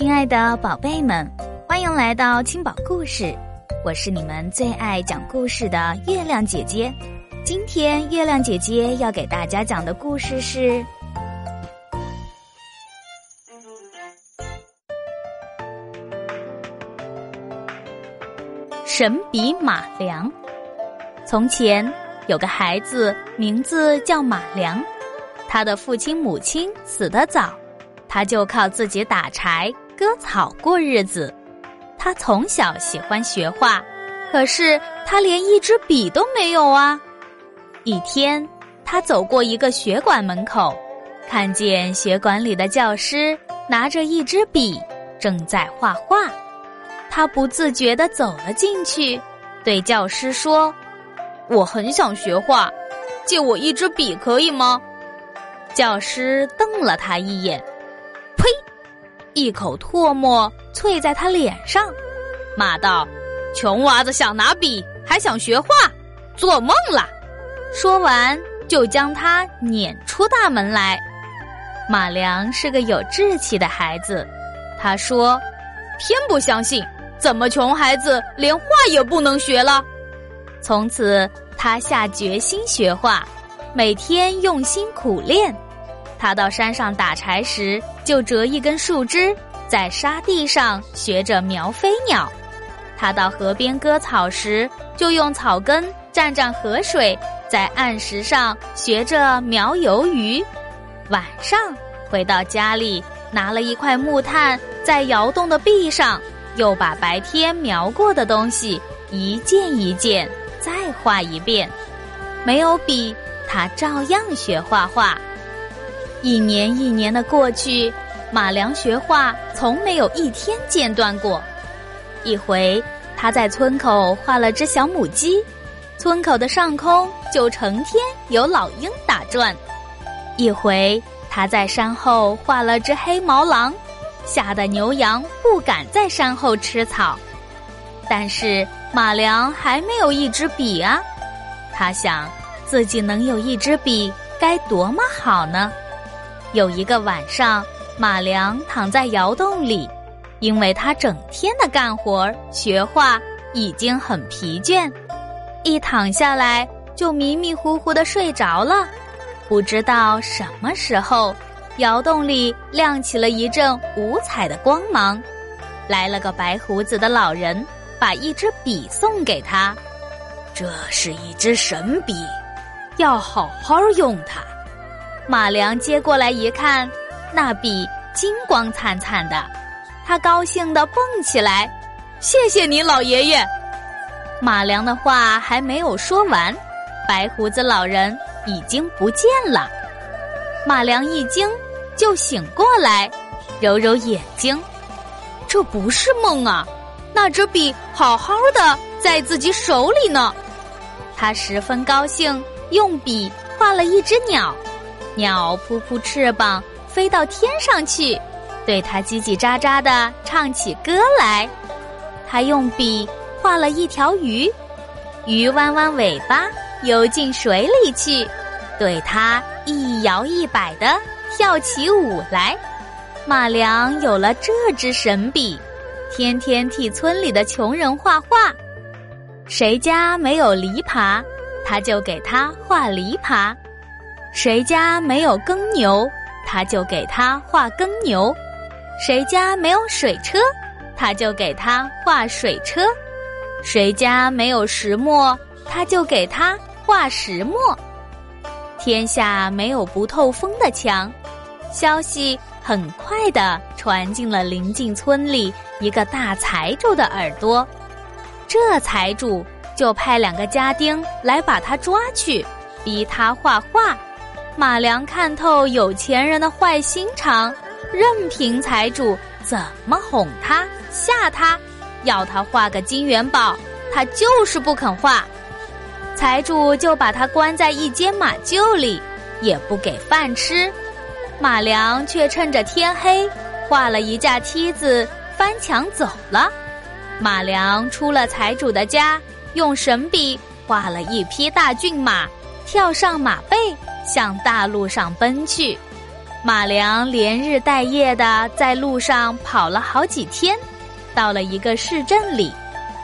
亲爱的宝贝们，欢迎来到青宝故事，我是你们最爱讲故事的月亮姐姐。今天月亮姐姐要给大家讲的故事是《神笔马良》。从前有个孩子，名字叫马良，他的父亲母亲死得早。他就靠自己打柴割草过日子。他从小喜欢学画，可是他连一支笔都没有啊。一天，他走过一个学馆门口，看见学馆里的教师拿着一支笔正在画画。他不自觉地走了进去，对教师说：“我很想学画，借我一支笔可以吗？”教师瞪了他一眼。呸！一口唾沫啐在他脸上，骂道：“穷娃子想拿笔，还想学画，做梦啦！”说完，就将他撵出大门来。马良是个有志气的孩子，他说：“偏不相信，怎么穷孩子连画也不能学了？”从此，他下决心学画，每天用心苦练。他到山上打柴时，就折一根树枝，在沙地上学着描飞鸟；他到河边割草时，就用草根蘸蘸河水，在岸石上学着描游鱼。晚上回到家里，拿了一块木炭，在窑洞的壁上，又把白天描过的东西一件一件再画一遍。没有笔，他照样学画画。一年一年的过去，马良学画从没有一天间断过。一回，他在村口画了只小母鸡，村口的上空就成天有老鹰打转；一回，他在山后画了只黑毛狼，吓得牛羊不敢在山后吃草。但是马良还没有一支笔啊！他想，自己能有一支笔，该多么好呢？有一个晚上，马良躺在窑洞里，因为他整天的干活学画已经很疲倦，一躺下来就迷迷糊糊的睡着了。不知道什么时候，窑洞里亮起了一阵五彩的光芒，来了个白胡子的老人，把一支笔送给他。这是一支神笔，要好好用它。马良接过来一看，那笔金光灿灿的，他高兴地蹦起来：“谢谢你，老爷爷！”马良的话还没有说完，白胡子老人已经不见了。马良一惊，就醒过来，揉揉眼睛，这不是梦啊！那支笔好好的在自己手里呢。他十分高兴，用笔画了一只鸟。鸟扑扑翅膀飞到天上去，对它叽叽喳喳的唱起歌来。他用笔画了一条鱼，鱼弯弯尾巴游进水里去，对它一摇一摆的跳起舞来。马良有了这支神笔，天天替村里的穷人画画。谁家没有篱笆，他就给他画篱笆。谁家没有耕牛，他就给他画耕牛；谁家没有水车，他就给他画水车；谁家没有石磨，他就给他画石磨。天下没有不透风的墙。消息很快的传进了邻近村里一个大财主的耳朵，这财主就派两个家丁来把他抓去，逼他画画。马良看透有钱人的坏心肠，任凭财主怎么哄他、吓他，要他画个金元宝，他就是不肯画。财主就把他关在一间马厩里，也不给饭吃。马良却趁着天黑，画了一架梯子，翻墙走了。马良出了财主的家，用神笔画了一匹大骏马，跳上马背。向大路上奔去，马良连日带夜的在路上跑了好几天，到了一个市镇里，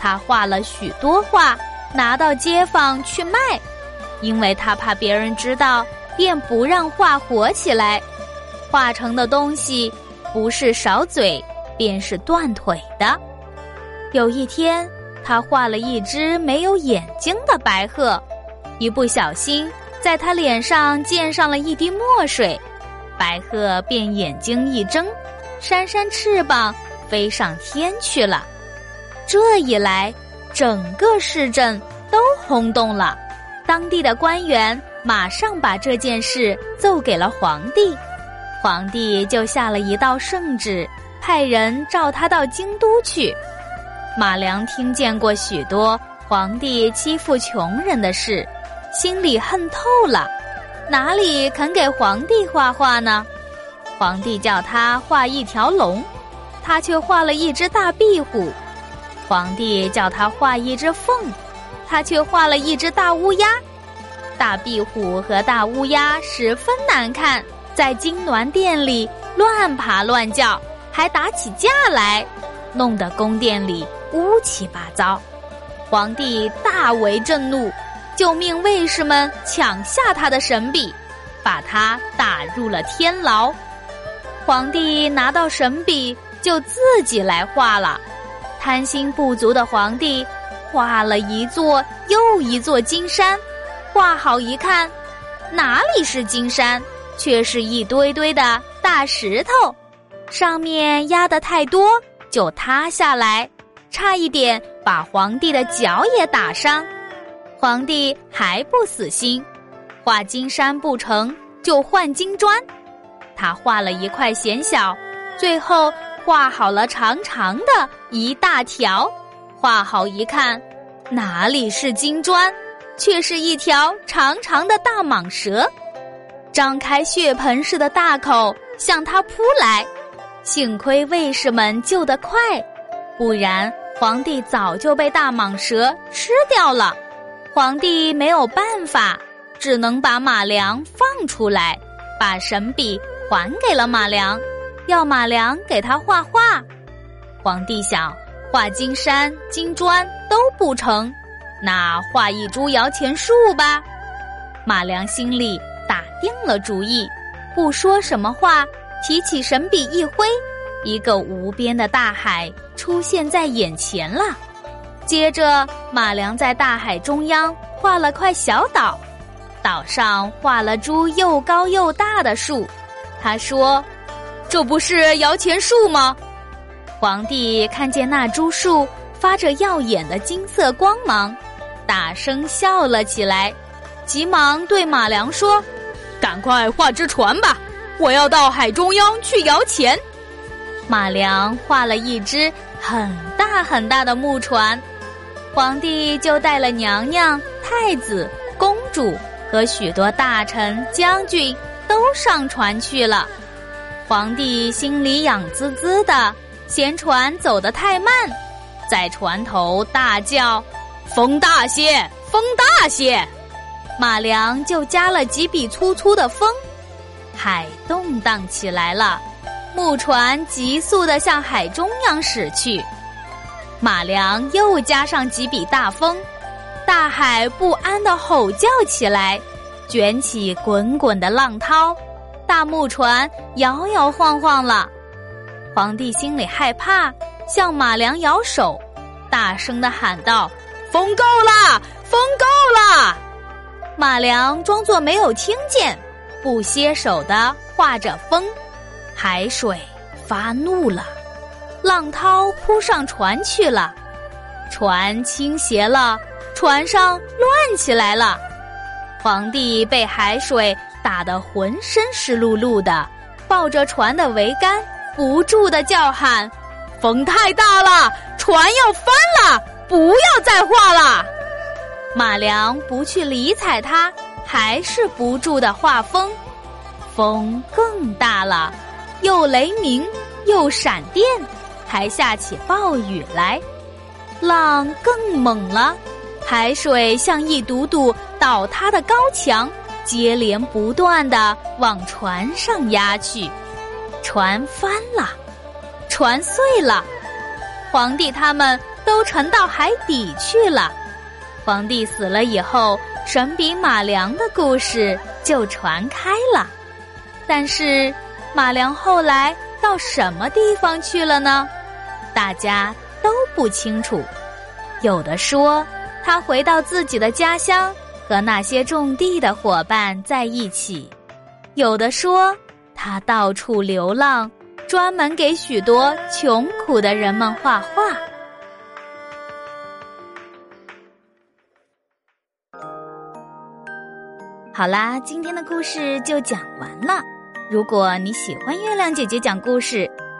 他画了许多画，拿到街坊去卖，因为他怕别人知道，便不让画火起来。画成的东西不是少嘴，便是断腿的。有一天，他画了一只没有眼睛的白鹤，一不小心在他脸上溅上了一滴墨水。白鹤便眼睛一睁，扇扇翅膀飞上天去了。这一来，整个市镇都轰动了。当地的官员马上把这件事奏给了皇帝，皇帝就下了一道圣旨，派人召他到京都去。马良听见过许多皇帝欺负穷人的事，心里恨透了。哪里肯给皇帝画画呢？皇帝叫他画一条龙，他却画了一只大壁虎；皇帝叫他画一只凤，他却画了一只大乌鸦。大壁虎和大乌鸦十分难看，在金銮殿里乱爬乱叫，还打起架来，弄得宫殿里乌七八糟。皇帝大为震怒。就命卫士们抢下他的神笔，把他打入了天牢。皇帝拿到神笔，就自己来画了。贪心不足的皇帝，画了一座又一座金山。画好一看，哪里是金山，却是一堆堆的大石头，上面压得太多，就塌下来，差一点把皇帝的脚也打伤。皇帝还不死心，画金山不成就换金砖。他画了一块嫌小，最后画好了长长的一大条。画好一看，哪里是金砖，却是一条长长的大蟒蛇，张开血盆似的大口向他扑来。幸亏卫士们救得快，不然皇帝早就被大蟒蛇吃掉了。皇帝没有办法，只能把马良放出来，把神笔还给了马良，要马良给他画画。皇帝想画金山金砖都不成，那画一株摇钱树吧。马良心里打定了主意，不说什么话，提起神笔一挥，一个无边的大海出现在眼前了。接着，马良在大海中央画了块小岛，岛上画了株又高又大的树。他说：“这不是摇钱树吗？”皇帝看见那株树发着耀眼的金色光芒，大声笑了起来，急忙对马良说：“赶快画只船吧，我要到海中央去摇钱。”马良画了一只很大很大的木船。皇帝就带了娘娘、太子、公主和许多大臣、将军都上船去了。皇帝心里痒滋滋的，嫌船走得太慢，在船头大叫：“风大些，风大些！”马良就加了几笔粗粗的风，海动荡起来了，木船急速的向海中央驶去。马良又加上几笔大风，大海不安的吼叫起来，卷起滚滚的浪涛，大木船摇摇晃晃了。皇帝心里害怕，向马良摇手，大声的喊道：“风够了，风够了！”马良装作没有听见，不歇手的画着风，海水发怒了。浪涛扑上船去了，船倾斜了，船上乱起来了。皇帝被海水打得浑身湿漉漉的，抱着船的桅杆，不住的叫喊：“风太大了，船要翻了，不要再画了！”马良不去理睬他，还是不住的画风，风更大了，又雷鸣，又闪电。还下起暴雨来，浪更猛了，海水像一堵堵倒塌的高墙，接连不断的往船上压去，船翻了，船碎了，皇帝他们都沉到海底去了。皇帝死了以后，神笔马良的故事就传开了。但是马良后来到什么地方去了呢？大家都不清楚。有的说他回到自己的家乡。和那些种地的伙伴在一起，有的说他到处流浪，专门给许多穷苦的人们画画。好啦，今天的故事就讲完了。如果你喜欢月亮姐姐讲故事，